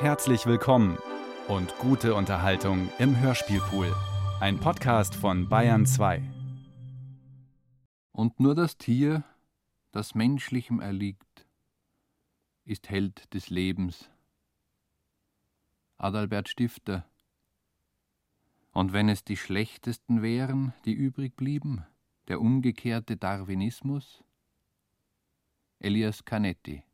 Herzlich willkommen und gute Unterhaltung im Hörspielpool. Ein Podcast von Bayern 2. Und nur das Tier, das Menschlichem erliegt, ist Held des Lebens. Adalbert Stifter. Und wenn es die schlechtesten wären, die übrig blieben, der umgekehrte Darwinismus? Elias Canetti.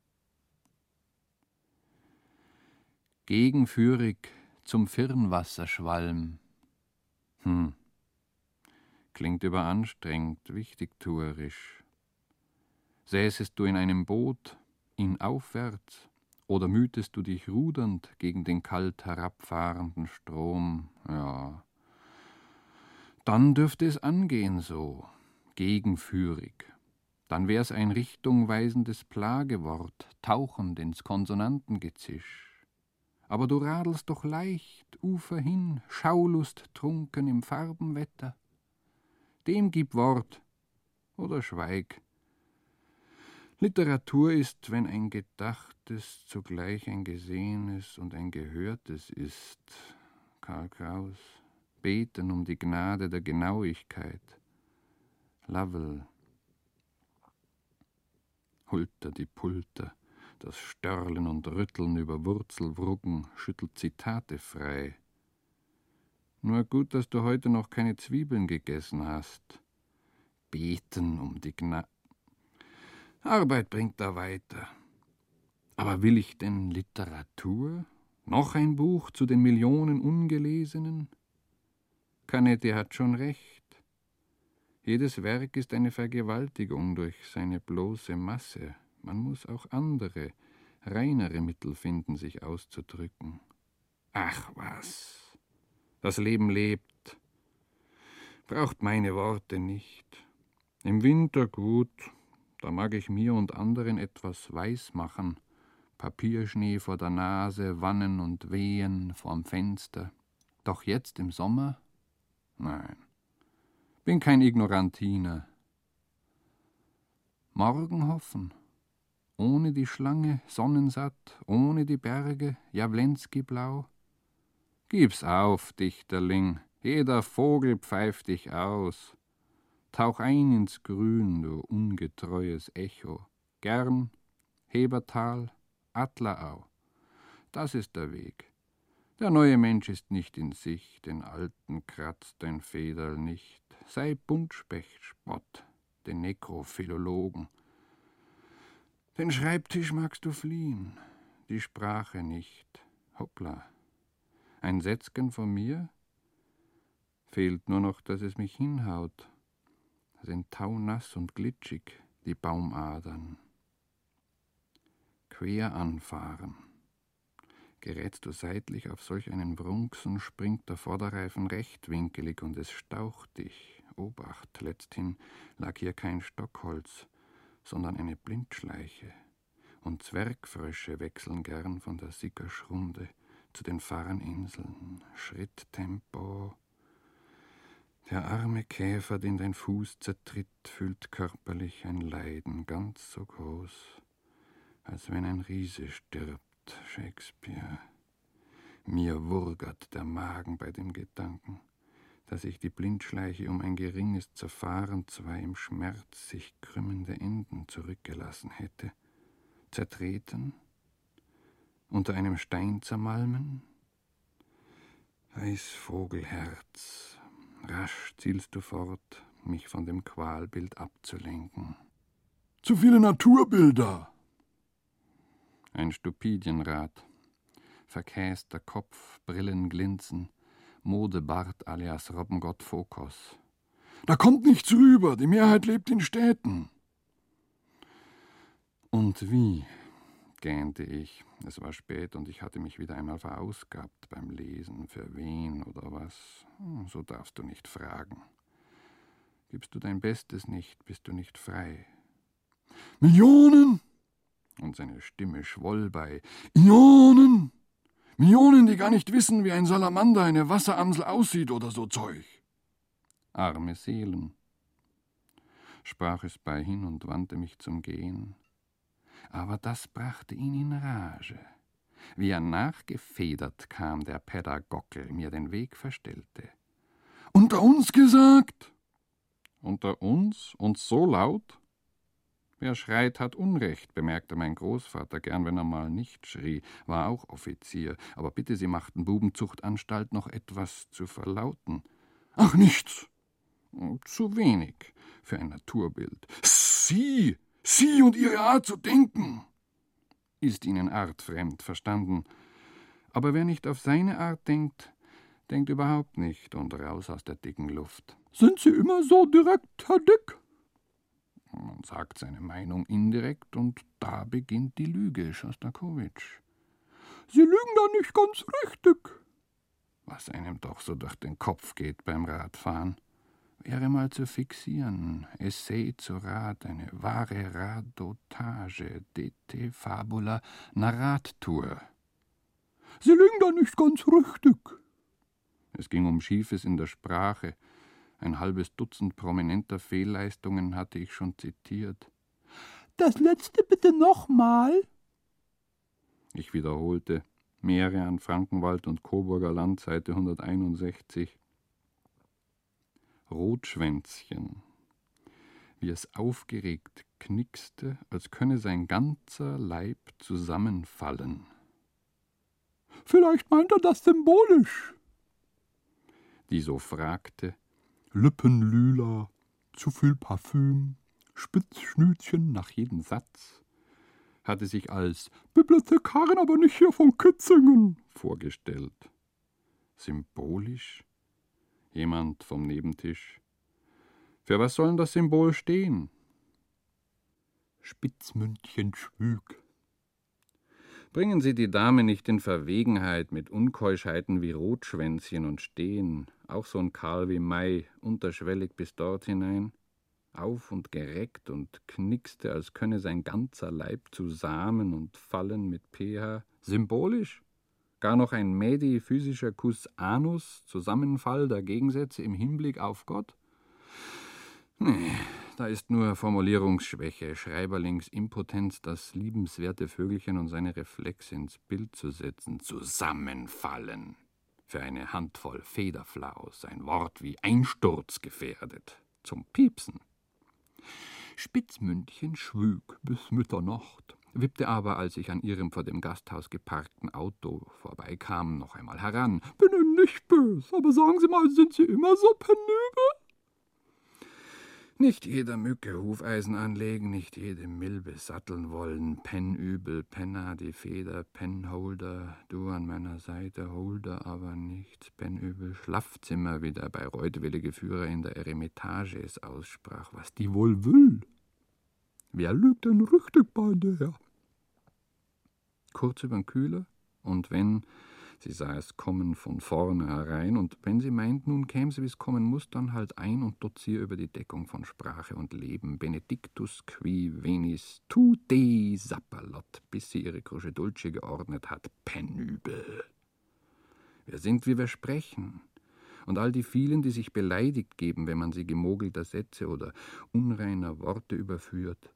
Gegenführig zum Firnwasserschwalm. Hm. Klingt überanstrengt, wichtigtuerisch. Säßest du in einem Boot, ihn aufwärts, oder mühtest du dich rudernd gegen den kalt herabfahrenden Strom? Ja. Dann dürfte es angehen so, gegenführig. Dann wär's ein richtungweisendes Plagewort, tauchend ins Konsonantengezisch. Aber du radelst doch leicht, Ufer hin, Schaulust trunken im Farbenwetter. Dem gib Wort oder schweig. Literatur ist, wenn ein Gedachtes zugleich ein Gesehenes und ein Gehörtes ist. Karl Kraus. Beten um die Gnade der Genauigkeit. Lovell. Hulter die Pulter, das Störlen und Rütteln über Wurzelwruggen schüttelt Zitate frei. Nur gut, dass du heute noch keine Zwiebeln gegessen hast. Beten um die Gnade. Arbeit bringt da weiter. Aber will ich denn Literatur? Noch ein Buch zu den Millionen Ungelesenen? Canetti hat schon recht. Jedes Werk ist eine Vergewaltigung durch seine bloße Masse. Man muss auch andere, reinere Mittel finden, sich auszudrücken. Ach was. Das Leben lebt. Braucht meine Worte nicht. Im Winter gut, da mag ich mir und anderen etwas weiß machen. Papierschnee vor der Nase, Wannen und Wehen vorm Fenster. Doch jetzt im Sommer? Nein. Bin kein Ignorantiner. Morgen hoffen. Ohne die Schlange, sonnensatt, ohne die Berge, Jawlenski blau. Gib's auf, Dichterling, jeder Vogel pfeift dich aus. Tauch ein ins Grün, du ungetreues Echo. Gern, Hebertal, Adlerau. Das ist der Weg. Der neue Mensch ist nicht in sich, den Alten kratzt dein Federl nicht. Sei Buntspecht, Spott, den Nekrophilologen. Den Schreibtisch magst du fliehen, die Sprache nicht. Hoppla. Ein Sätzchen von mir? Fehlt nur noch, dass es mich hinhaut. Sind taunass und glitschig, die Baumadern. Quer anfahren. Gerätst du seitlich auf solch einen Wrunksen, springt der Vorderreifen rechtwinkelig und es staucht dich. Obacht, letzthin lag hier kein Stockholz, sondern eine Blindschleiche. Und Zwergfrösche wechseln gern von der Sickerschrunde zu den Farninseln. Schritttempo. Der arme Käfer, den dein Fuß zertritt, fühlt körperlich ein Leiden ganz so groß, als wenn ein Riese stirbt Shakespeare. Mir wurgert der Magen bei dem Gedanken, dass ich die Blindschleiche um ein geringes Zerfahren zwei im Schmerz sich krümmende Enden zurückgelassen hätte. Zertreten? Unter einem Stein zermalmen? Eisvogelherz, rasch zielst du fort, mich von dem Qualbild abzulenken. Zu viele Naturbilder, ein Stupidienrad. Verkäster Kopf, Brillen glinzen, Modebart alias Robbengott Fokos. Da kommt nichts rüber, die Mehrheit lebt in Städten. Und wie? gähnte ich. Es war spät und ich hatte mich wieder einmal verausgabt beim Lesen. Für wen oder was? Hm, so darfst du nicht fragen. Gibst du dein Bestes nicht, bist du nicht frei. Millionen? und seine Stimme schwoll bei Ionen! Millionen, die gar nicht wissen, wie ein Salamander, eine Wasseramsel aussieht oder so Zeug. Arme Seelen, sprach es bei hin und wandte mich zum Gehen. Aber das brachte ihn in Rage. wie er nachgefedert kam, der Pädagogel mir den Weg verstellte. Unter uns gesagt? Unter uns und so laut? Wer schreit, hat Unrecht, bemerkte mein Großvater gern, wenn er mal nicht schrie, war auch Offizier. Aber bitte, Sie machten Bubenzuchtanstalt noch etwas zu verlauten. Ach, nichts. Zu wenig für ein Naturbild. Sie, Sie und Ihre Art zu denken. Ist Ihnen artfremd, verstanden. Aber wer nicht auf seine Art denkt, denkt überhaupt nicht und raus aus der dicken Luft. Sind Sie immer so direkt, Herr Dick? Man sagt seine Meinung indirekt und da beginnt die Lüge, Schostakowitsch. Sie lügen da nicht ganz richtig. Was einem doch so durch den Kopf geht beim Radfahren. Wäre mal zu fixieren, Essay zu Rad, eine wahre Radotage, DT Fabula Narratur. Sie lügen da nicht ganz richtig. Es ging um Schiefes in der Sprache, ein halbes Dutzend prominenter Fehlleistungen hatte ich schon zitiert. Das letzte bitte nochmal. Ich wiederholte. Meere an Frankenwald und Coburger Land, Seite 161. Rotschwänzchen, wie es aufgeregt knickste, als könne sein ganzer Leib zusammenfallen. Vielleicht meint er das symbolisch. Die so fragte, Lippenlila, zu viel Parfüm, Spitzschnütchen nach jedem Satz, hatte sich als Bibliothekarin aber nicht hier von Kitzingen vorgestellt. Symbolisch? Jemand vom Nebentisch. Für was soll das Symbol stehen? Spitzmündchen schwüg. Bringen Sie die Dame nicht in Verwegenheit mit Unkeuschheiten wie Rotschwänzchen und Stehen, auch so ein Karl wie Mai, unterschwellig bis dort hinein, auf und gereckt und knickste, als könne sein ganzer Leib zusammen und fallen mit pH, symbolisch? Gar noch ein Medi physischer Kuss Anus, Zusammenfall der Gegensätze im Hinblick auf Gott? Nee, da ist nur Formulierungsschwäche, Schreiberlings Impotenz, das liebenswerte Vögelchen und seine Reflexe ins Bild zu setzen. Zusammenfallen. Für eine Handvoll Federflaus, ein Wort wie Einsturz gefährdet. Zum Piepsen. Spitzmündchen schwüg bis Mitternacht, wippte aber, als ich an ihrem vor dem Gasthaus geparkten Auto vorbeikam, noch einmal heran. Bin Ihnen nicht bös, aber sagen Sie mal, sind Sie immer so penibel? Nicht jeder Mücke Hufeisen anlegen, nicht jede Milbe satteln wollen. Pennübel, Penna, die Feder, Pennholder, du an meiner Seite, Holder aber nichts. Pennübel, Schlafzimmer, wie der bayreuthwillige Führer in der Eremitage es aussprach, was die wohl will. Wer lügt denn richtig bei der? Kurz übern Kühler, und wenn, Sie sah es kommen von vorne herein, und wenn sie meint, nun käme sie, wie es kommen muss, dann halt ein und dozier über die Deckung von Sprache und Leben. Benedictus qui venis tu de sapperlot, bis sie ihre Kruschedulce geordnet hat. Penübel. Wir sind, wie wir sprechen. Und all die vielen, die sich beleidigt geben, wenn man sie gemogelter Sätze oder unreiner Worte überführt,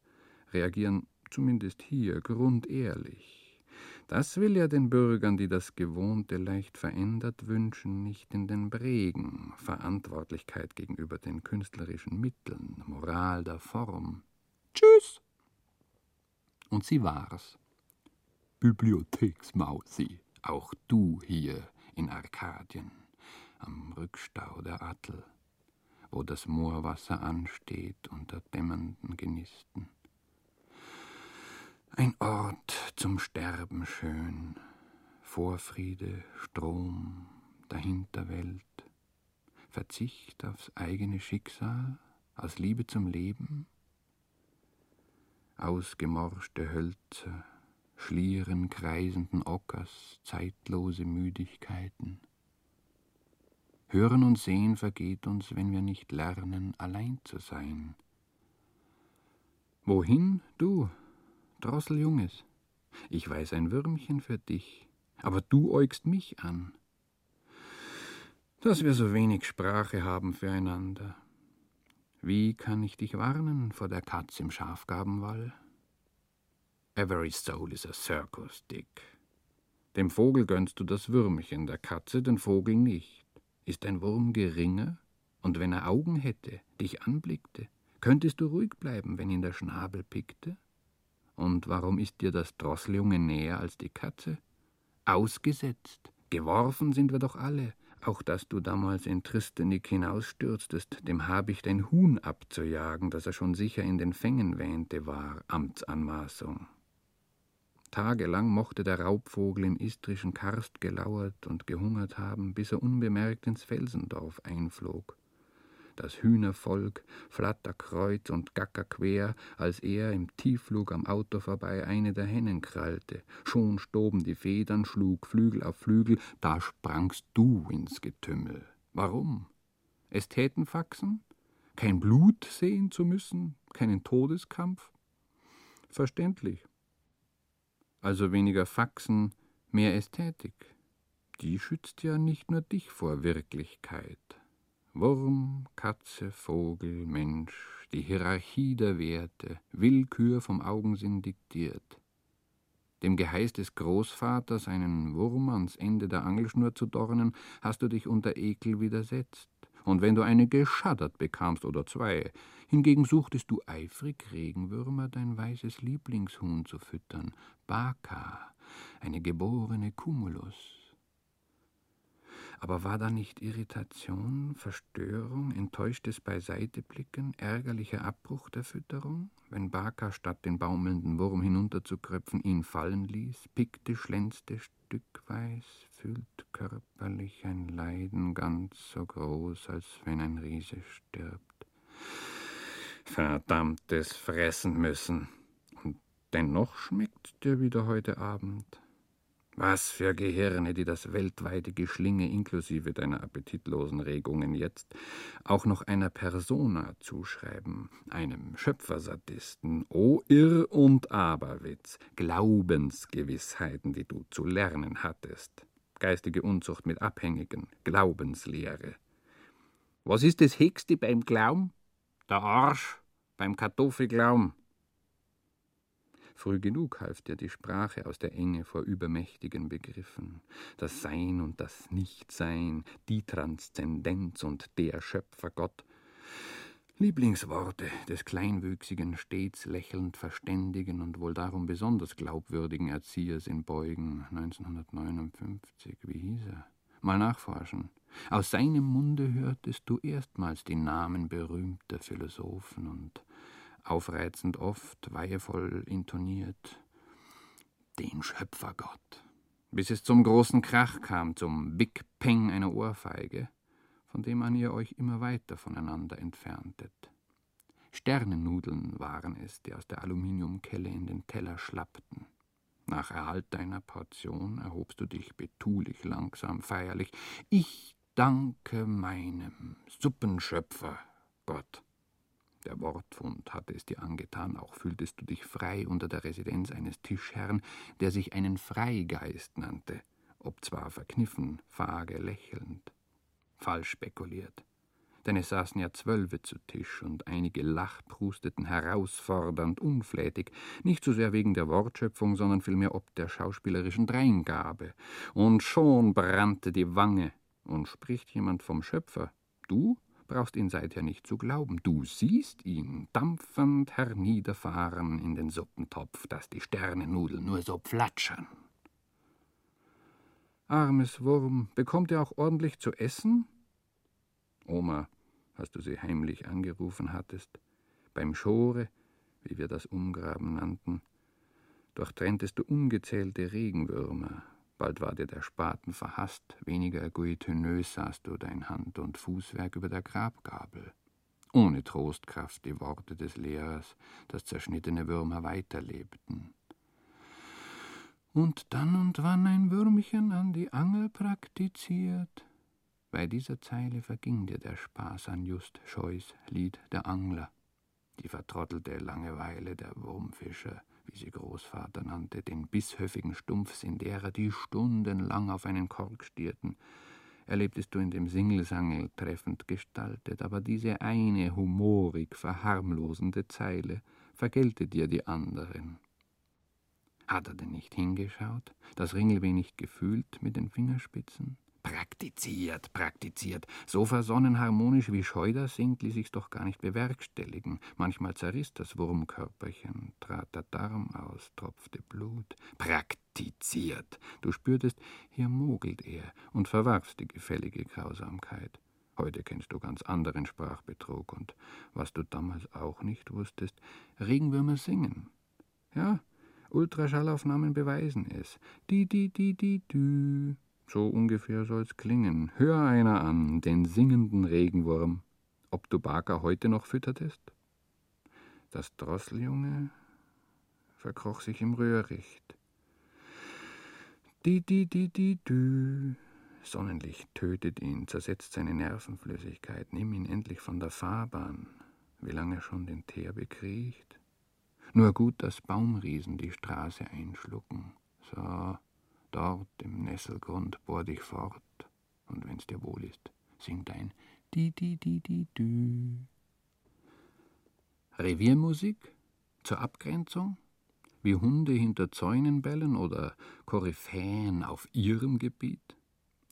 reagieren zumindest hier grundehrlich. Das will ja den Bürgern, die das Gewohnte leicht verändert wünschen, nicht in den Bregen. Verantwortlichkeit gegenüber den künstlerischen Mitteln, Moral der Form. Tschüss! Und sie war's. Bibliotheksmausi, auch du hier in Arkadien, am Rückstau der Attel, wo das Moorwasser ansteht unter dämmernden Genisten. Ein Ort zum Sterben schön, Vorfriede, Strom, dahinter Welt, Verzicht aufs eigene Schicksal, aus Liebe zum Leben, ausgemorschte Hölzer, Schlieren kreisenden Ockers, zeitlose Müdigkeiten. Hören und Sehen vergeht uns, wenn wir nicht lernen, allein zu sein. Wohin, du, Drosseljunges, ich weiß ein Würmchen für dich, aber du äugst mich an. Dass wir so wenig Sprache haben füreinander. Wie kann ich dich warnen vor der Katz im Schafgabenwall? Every soul is a circus, Dick. Dem Vogel gönnst du das Würmchen, der Katze den Vogel nicht. Ist ein Wurm geringer? Und wenn er Augen hätte, dich anblickte, könntest du ruhig bleiben, wenn ihn der Schnabel pickte? Und warum ist dir das Drosseljunge näher als die Katze? Ausgesetzt, geworfen sind wir doch alle, auch dass du damals in Tristenik hinausstürztest, dem Habicht ein Huhn abzujagen, das er schon sicher in den Fängen wähnte, war Amtsanmaßung. Tagelang mochte der Raubvogel im istrischen Karst gelauert und gehungert haben, bis er unbemerkt ins Felsendorf einflog das Hühnervolk, Flatter kreuz und Gacker quer, als er im Tiefflug am Auto vorbei eine der Hennen krallte. Schon stoben die Federn, schlug Flügel auf Flügel, da sprangst du ins Getümmel. Warum? Es täten Faxen? Kein Blut sehen zu müssen? Keinen Todeskampf? Verständlich. Also weniger Faxen, mehr Ästhetik. Die schützt ja nicht nur dich vor Wirklichkeit. Wurm, Katze, Vogel, Mensch, die Hierarchie der Werte, Willkür vom Augensinn diktiert. Dem Geheiß des Großvaters, einen Wurm ans Ende der Angelschnur zu dornen, hast du dich unter Ekel widersetzt. Und wenn du eine geschaddert bekamst oder zwei, hingegen suchtest du eifrig Regenwürmer dein weißes Lieblingshuhn zu füttern, Baka, eine geborene Cumulus. Aber war da nicht Irritation, Verstörung, enttäuschtes Beiseiteblicken, ärgerlicher Abbruch der Fütterung, wenn Baka statt den baumelnden Wurm hinunterzukröpfen ihn fallen ließ, pickte, schlänzte stückweis, fühlt körperlich ein Leiden ganz so groß, als wenn ein Riese stirbt. Verdammtes Fressen müssen. Und dennoch schmeckt dir wieder heute Abend. Was für Gehirne, die das weltweite Geschlinge inklusive deiner appetitlosen Regungen jetzt auch noch einer Persona zuschreiben, einem Schöpfersadisten, o Irr- und Aberwitz, Glaubensgewissheiten, die du zu lernen hattest, geistige Unzucht mit Abhängigen, Glaubenslehre. Was ist das Höchste beim Glauben? Der Arsch beim Kartoffelglauben. Früh genug half dir die Sprache aus der Enge vor übermächtigen Begriffen. Das Sein und das Nichtsein, die Transzendenz und der Schöpfergott. Lieblingsworte des kleinwüchsigen, stets lächelnd verständigen und wohl darum besonders glaubwürdigen Erziehers in Beugen 1959. Wie hieß er? Mal nachforschen. Aus seinem Munde hörtest du erstmals die Namen berühmter Philosophen und aufreizend oft, weihevoll intoniert, den Schöpfergott, bis es zum großen Krach kam, zum Big Peng einer Ohrfeige, von dem an ihr euch immer weiter voneinander entferntet. Sternennudeln waren es, die aus der Aluminiumkelle in den Teller schlappten. Nach Erhalt deiner Portion erhobst du dich betulich, langsam, feierlich. Ich danke meinem Suppenschöpfer, Gott. Der Wortfund hatte es dir angetan, auch fühltest du dich frei unter der Residenz eines Tischherrn, der sich einen Freigeist nannte, ob zwar verkniffen, vage, lächelnd. Falsch spekuliert. Denn es saßen ja Zwölfe zu Tisch und einige lachprusteten herausfordernd, unflätig, nicht so sehr wegen der Wortschöpfung, sondern vielmehr ob der schauspielerischen Dreingabe. Und schon brannte die Wange. Und spricht jemand vom Schöpfer? Du? Brauchst ihn seither nicht zu glauben. Du siehst ihn dampfend herniederfahren in den Suppentopf, dass die Sternennudeln nur so platschern. Armes Wurm, bekommt er auch ordentlich zu essen? Oma, als du sie heimlich angerufen hattest, beim Schore, wie wir das Umgraben nannten, durchtrenntest du ungezählte Regenwürmer, Bald war dir der Spaten verhasst, weniger guilletönös sahst du dein Hand- und Fußwerk über der Grabgabel. Ohne Trostkraft die Worte des Lehrers, dass zerschnittene Würmer weiterlebten. Und dann und wann ein Würmchen an die Angel praktiziert. Bei dieser Zeile verging dir der Spaß an Just Scheus Lied der Angler, die vertrottelte Langeweile der Wurmfischer, wie sie Großvater nannte, den bisshöfigen Stumpfsinn derer, die stundenlang auf einen Kork stierten, erlebtest du in dem Singlesangel treffend gestaltet, aber diese eine humorig verharmlosende Zeile vergelte dir die anderen. Hat er denn nicht hingeschaut, das Ringelweh nicht gefühlt mit den Fingerspitzen? Praktiziert, praktiziert. So versonnen harmonisch wie Scheuder singt, ließ ich's doch gar nicht bewerkstelligen. Manchmal zerriss das Wurmkörperchen, trat der Darm aus, tropfte Blut. Praktiziert. Du spürtest, hier mogelt er und verwarfst die gefällige Grausamkeit. Heute kennst du ganz anderen Sprachbetrug und was du damals auch nicht wusstest, Regenwürmer singen. Ja, Ultraschallaufnahmen beweisen es. Di, di, di, di, dü. So ungefähr soll's klingen. Hör einer an, den singenden Regenwurm. Ob du Barker heute noch füttertest? Das Drosseljunge verkroch sich im Röhricht. Di, di, di, di, dü. Sonnenlicht tötet ihn, zersetzt seine Nervenflüssigkeit. Nimm ihn endlich von der Fahrbahn. Wie lange schon den Teer bekriecht? Nur gut, dass Baumriesen die Straße einschlucken. So, dort im Nesselgrund bohr dich fort, und wenn's dir wohl ist, sing dein di di di di dü. Reviermusik zur Abgrenzung, wie Hunde hinter Zäunen bellen oder Koryphäen auf ihrem Gebiet.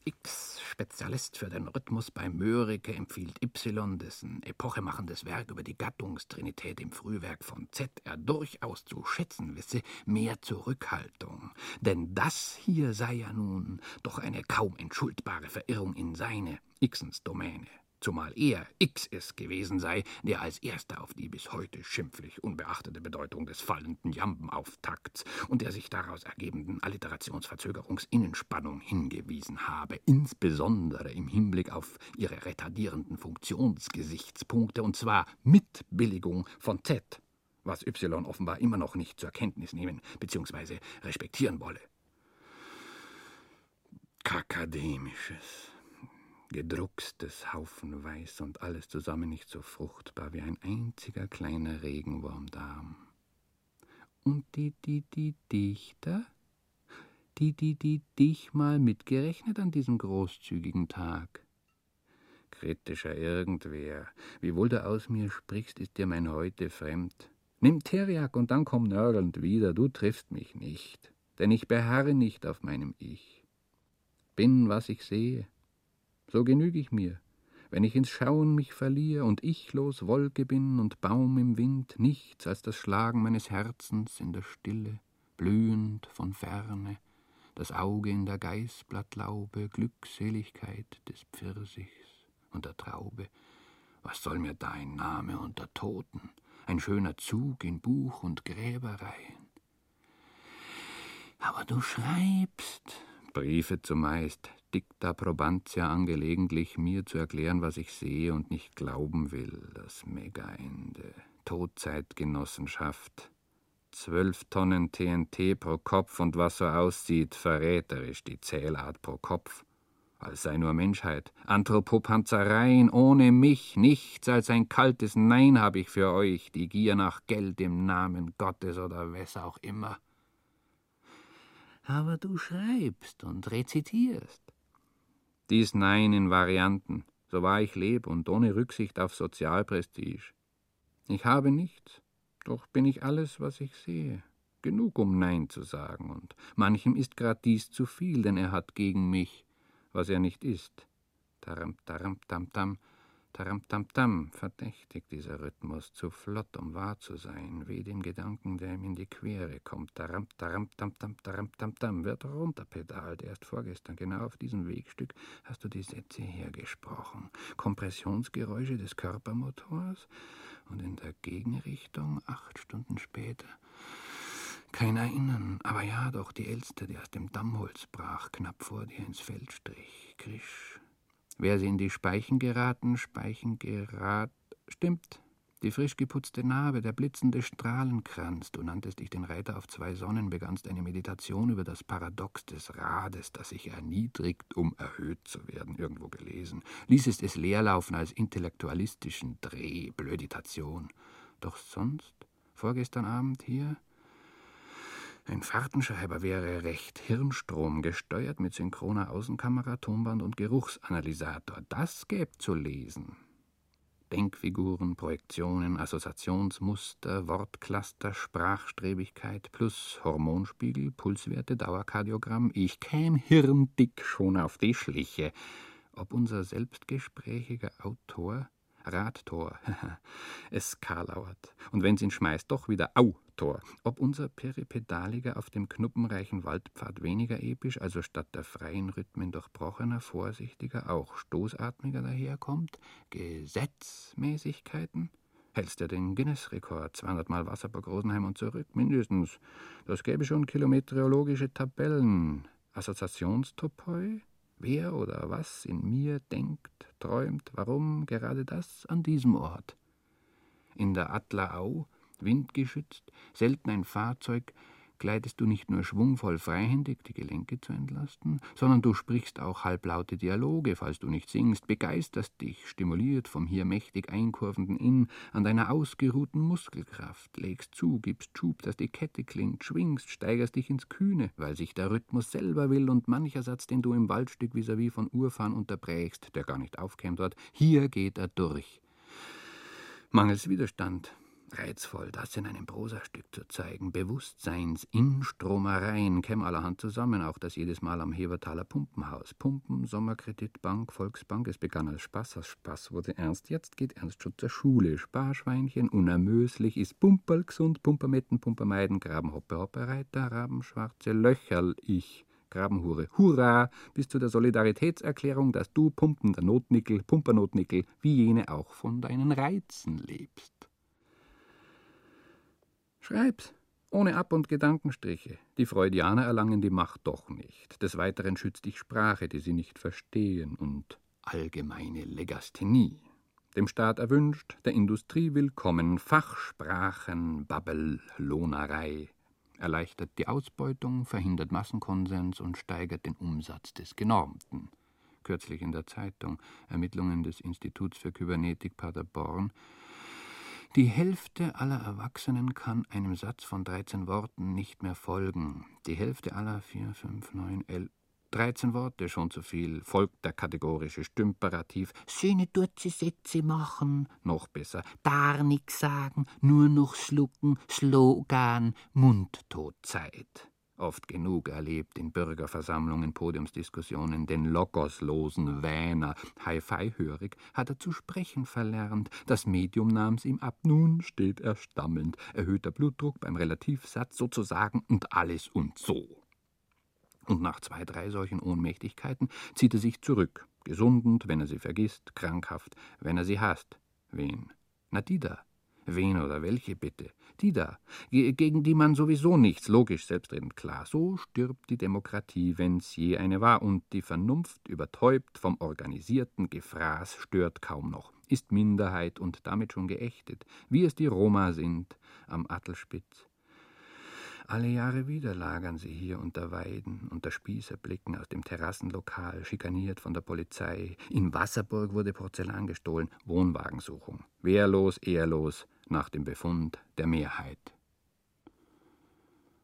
X, Spezialist für den Rhythmus bei Mörike, empfiehlt Y, dessen epochemachendes Werk über die Gattungstrinität im Frühwerk von Z er durchaus zu schätzen wisse, mehr Zurückhaltung. Denn das hier sei ja nun doch eine kaum entschuldbare Verirrung in seine, Xens Domäne zumal er X es gewesen sei, der als erster auf die bis heute schimpflich unbeachtete Bedeutung des fallenden Jambenauftakts und der sich daraus ergebenden Alliterationsverzögerungsinnenspannung hingewiesen habe, insbesondere im Hinblick auf ihre retardierenden Funktionsgesichtspunkte, und zwar mit Billigung von Z, was Y offenbar immer noch nicht zur Kenntnis nehmen bzw. respektieren wolle. Kakademisches gedruckstes Haufenweiß und alles zusammen nicht so fruchtbar wie ein einziger kleiner Regenwurmdarm. Und die, die, die Dichter? Die, die, die dich mal mitgerechnet an diesem großzügigen Tag? Kritischer irgendwer, wiewohl du aus mir sprichst, ist dir mein Heute fremd. Nimm Teriak und dann komm nörgelnd wieder, du triffst mich nicht, denn ich beharre nicht auf meinem Ich. Bin, was ich sehe, so genüg ich mir, wenn ich ins Schauen mich verliere und ichlos Wolke bin und Baum im Wind, nichts als das Schlagen meines Herzens in der Stille, blühend von Ferne, das Auge in der Geißblattlaube, Glückseligkeit des Pfirsichs und der Traube. Was soll mir da ein Name unter Toten, ein schöner Zug in Buch und Gräbereien? Aber du schreibst, Briefe zumeist, dicta probantia angelegentlich, mir zu erklären, was ich sehe und nicht glauben will, das Megaende, Todzeitgenossenschaft, zwölf Tonnen TNT pro Kopf und was so aussieht, verräterisch die Zählart pro Kopf, als sei nur Menschheit, Anthropopanzereien ohne mich, nichts als ein kaltes Nein habe ich für euch, die Gier nach Geld im Namen Gottes oder wes auch immer. Aber du schreibst und rezitierst. Dies Nein in Varianten, so wahr ich leb und ohne Rücksicht auf Sozialprestige. Ich habe nichts, doch bin ich alles, was ich sehe. Genug, um Nein zu sagen, und manchem ist grad dies zu viel, denn er hat gegen mich, was er nicht ist. Taram, taram, tam, tam, Taram-tam-tam, verdächtig dieser Rhythmus, zu flott, um wahr zu sein, wie dem Gedanken, der ihm in die Quere kommt. Taram-taram-tam-tam, taram-tam-tam, wird runterpedalt. Erst vorgestern, genau auf diesem Wegstück, hast du die Sätze hergesprochen. Kompressionsgeräusche des Körpermotors und in der Gegenrichtung, acht Stunden später, kein Erinnern, aber ja, doch die Elste, die aus dem Dammholz brach, knapp vor dir ins Feld strich. Krisch, Wäre sie in die Speichen geraten, Speichen gerat. Stimmt. Die frisch geputzte Narbe, der blitzende Strahlenkranz. Du nanntest dich den Reiter auf zwei Sonnen, begannst eine Meditation über das Paradox des Rades, das sich erniedrigt, um erhöht zu werden, irgendwo gelesen. Ließest es leerlaufen als intellektualistischen Dreh, Blöditation. Doch sonst, vorgestern Abend hier, ein Fahrtenschreiber wäre recht Hirnstrom gesteuert mit synchroner Außenkamera, Tonband und Geruchsanalysator. Das gäb zu lesen. Denkfiguren, Projektionen, Assoziationsmuster, Wortcluster, Sprachstrebigkeit plus Hormonspiegel, Pulswerte, Dauerkardiogramm. Ich käm hirndick schon auf die Schliche. Ob unser selbstgesprächiger Autor Radtor, es karlauert. Und wenn's ihn schmeißt, doch wieder Autor. Ob unser Peripedaliger auf dem knuppenreichen Waldpfad weniger episch, also statt der freien Rhythmen durchbrochener, vorsichtiger, auch stoßatmiger daherkommt? Gesetzmäßigkeiten? Hältst ja den Guinness-Rekord, 200 Mal Wasserburg Rosenheim und zurück, mindestens. Das gäbe schon kilometeorologische Tabellen. Assoziationstopoi? Wer oder was in mir denkt, träumt, warum gerade das an diesem Ort? In der Adlerau, windgeschützt, selten ein Fahrzeug, gleitest du nicht nur schwungvoll freihändig, die Gelenke zu entlasten, sondern du sprichst auch halblaute Dialoge, falls du nicht singst, begeisterst dich, stimuliert vom hier mächtig einkurvenden Inn, an deiner ausgeruhten Muskelkraft, legst zu, gibst Schub, dass die Kette klingt, schwingst, steigerst dich ins Kühne, weil sich der Rhythmus selber will und mancher Satz, den du im Waldstück vis-à-vis -vis von Urfahren unterbrächst, der gar nicht aufkäme dort, hier geht er durch. Mangels Widerstand, Reizvoll, das in einem Prosastück zu zeigen. Bewusstseins, Instromereien kämen allerhand zusammen, auch das jedes Mal am Hevertaler Pumpenhaus. Pumpen, Sommerkreditbank, Volksbank, es begann als Spaß, aus Spaß wurde ernst, jetzt geht Ernst schon zur Schule. Sparschweinchen, unermöslich, ist Pumperl gesund, Pumpermetten, Pumpermeiden, Graben, Hoppe, Hoppe, Reiter, Rabenschwarze, Löcherl, ich. Grabenhure. Hurra! Bis zu der Solidaritätserklärung, dass du, pumpender Notnickel, Pumpernotnickel, wie jene auch von deinen Reizen lebst. Schreib's. Ohne Ab- und Gedankenstriche. Die Freudianer erlangen die Macht doch nicht. Des Weiteren schützt dich Sprache, die sie nicht verstehen, und allgemeine Legasthenie. Dem Staat erwünscht, der Industrie willkommen, Fachsprachen, Babbel, Lohnerei. Erleichtert die Ausbeutung, verhindert Massenkonsens und steigert den Umsatz des Genormten. Kürzlich in der Zeitung Ermittlungen des Instituts für Kybernetik Paderborn die Hälfte aller Erwachsenen kann einem Satz von 13 Worten nicht mehr folgen. Die Hälfte aller 4, 5, 9, 11, 13 Worte schon zu viel, folgt der kategorische Stümperativ. Schöne Durze Sätze machen. Noch besser. Dar nix sagen, nur noch schlucken, Slogan, Mundtotzeit oft genug erlebt in Bürgerversammlungen, Podiumsdiskussionen, den logoslosen Wähner, Hi-Fi-hörig, hat er zu sprechen verlernt. Das Medium nahm's ihm ab. Nun steht er stammelnd, erhöhter Blutdruck beim Relativsatz sozusagen und alles und so. Und nach zwei, drei solchen Ohnmächtigkeiten zieht er sich zurück, gesundend, wenn er sie vergisst, krankhaft, wenn er sie hasst. Wen? Na die da, Wen oder welche bitte? Die da, gegen die man sowieso nichts, logisch selbstredend klar. So stirbt die Demokratie, wenn's je eine war, und die Vernunft, übertäubt vom organisierten Gefraß, stört kaum noch, ist Minderheit und damit schon geächtet, wie es die Roma sind am Attelspitz. Alle Jahre wieder lagern sie hier unter Weiden, unter Spießerblicken aus dem Terrassenlokal, schikaniert von der Polizei. In Wasserburg wurde Porzellan gestohlen, Wohnwagensuchung. Wehrlos, ehrlos, nach dem Befund der Mehrheit.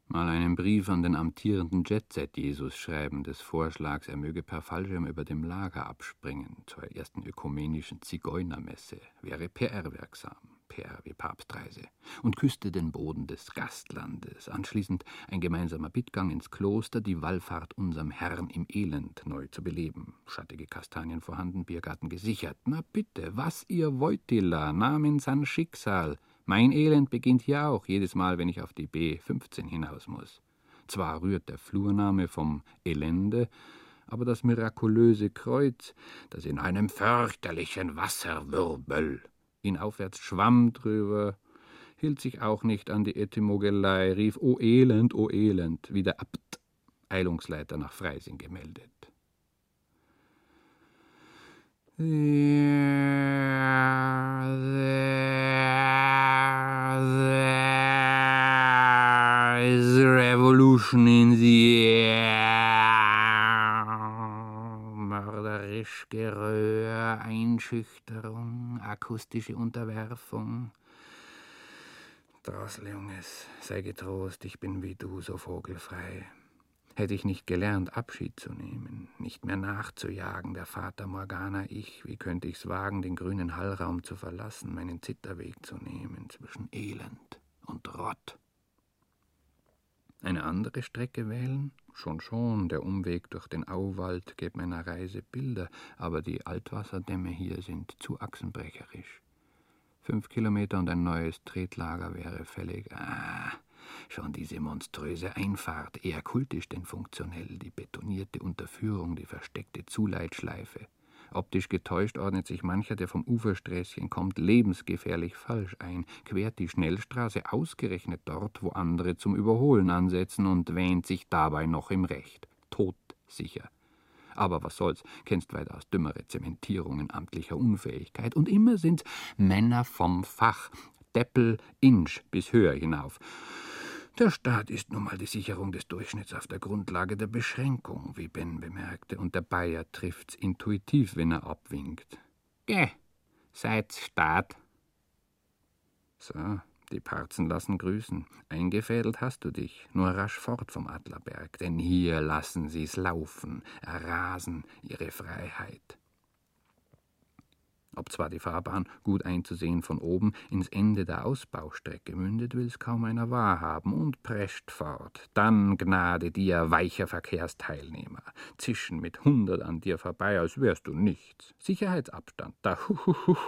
Mal einen Brief an den amtierenden Jetset-Jesus schreiben, des Vorschlags, er möge per Fallschirm über dem Lager abspringen zur ersten ökumenischen Zigeunermesse, wäre PR-wirksam. PR wie Papstreise, und küsste den Boden des Gastlandes. Anschließend ein gemeinsamer Bittgang ins Kloster, die Wallfahrt unserem Herrn im Elend neu zu beleben. Schattige Kastanien vorhanden, Biergarten gesichert. Na bitte, was ihr Voitila, namens an Schicksal. Mein Elend beginnt hier auch, jedes Mal, wenn ich auf die B15 hinaus muss. Zwar rührt der Flurname vom Elende, aber das mirakulöse Kreuz, das in einem fürchterlichen Wasserwirbel ihn aufwärts schwamm drüber, hielt sich auch nicht an die Etymogelei, rief O Elend, O Elend, wie der Abt, Eilungsleiter nach Freising gemeldet. There, there is revolution in the Geröhr, Einschüchterung, akustische Unterwerfung. Drossel, Junges, sei getrost, ich bin wie du so vogelfrei. Hätte ich nicht gelernt, Abschied zu nehmen, nicht mehr nachzujagen, der Vater Morgana, ich, wie könnte ich's wagen, den grünen Hallraum zu verlassen, meinen Zitterweg zu nehmen zwischen Elend und Rott? Eine andere Strecke wählen? Schon, schon, der Umweg durch den Auwald gibt meiner Reise Bilder, aber die Altwasserdämme hier sind zu achsenbrecherisch. Fünf Kilometer und ein neues Tretlager wäre fällig. Ah, Schon diese monströse Einfahrt, eher kultisch denn funktionell, die betonierte Unterführung, die versteckte Zuleitschleife. Optisch getäuscht ordnet sich mancher, der vom Ufersträßchen kommt, lebensgefährlich falsch ein, quert die Schnellstraße ausgerechnet dort, wo andere zum Überholen ansetzen und wähnt sich dabei noch im Recht. Todsicher. Aber was soll's, kennst weitaus dümmere Zementierungen amtlicher Unfähigkeit, und immer sind's Männer vom Fach, Deppel Inch bis höher hinauf. Der Staat ist nun mal die Sicherung des Durchschnitts auf der Grundlage der Beschränkung, wie Ben bemerkte, und der Bayer trifft's intuitiv, wenn er abwinkt. Geh, seid's Staat. So, die Parzen lassen grüßen. Eingefädelt hast du dich, nur rasch fort vom Adlerberg, denn hier lassen sie's laufen, errasen ihre Freiheit. Ob zwar die Fahrbahn, gut einzusehen von oben, ins Ende der Ausbaustrecke mündet, will's kaum einer wahrhaben und prescht fort. Dann Gnade dir, weicher Verkehrsteilnehmer. Zischen mit hundert an dir vorbei, als wärst du nichts. Sicherheitsabstand, da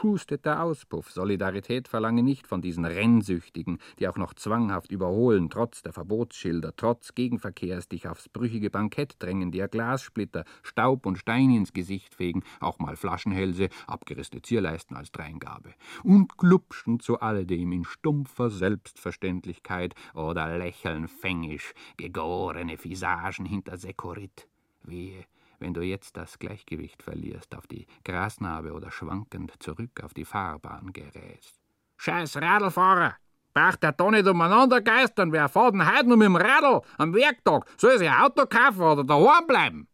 hustet der Auspuff. Solidarität verlange nicht von diesen Rennsüchtigen, die auch noch zwanghaft überholen, trotz der Verbotsschilder, trotz Gegenverkehrs dich aufs brüchige Bankett drängen, dir Glassplitter, Staub und Stein ins Gesicht fegen, auch mal Flaschenhälse, abgerissene die Zierleisten als Dreingabe und glupschen zu alledem in stumpfer Selbstverständlichkeit oder lächeln fängisch, gegorene Visagen hinter Sekorit. Wehe, wenn du jetzt das Gleichgewicht verlierst, auf die Grasnarbe oder schwankend zurück auf die Fahrbahn gerätst. Scheiß Radlfahrer! Braucht der da nicht umeinander geistern, wer fährt denn heute noch mit dem Radl am Werktag? Soll sich ein Auto kaufen oder daheim bleiben?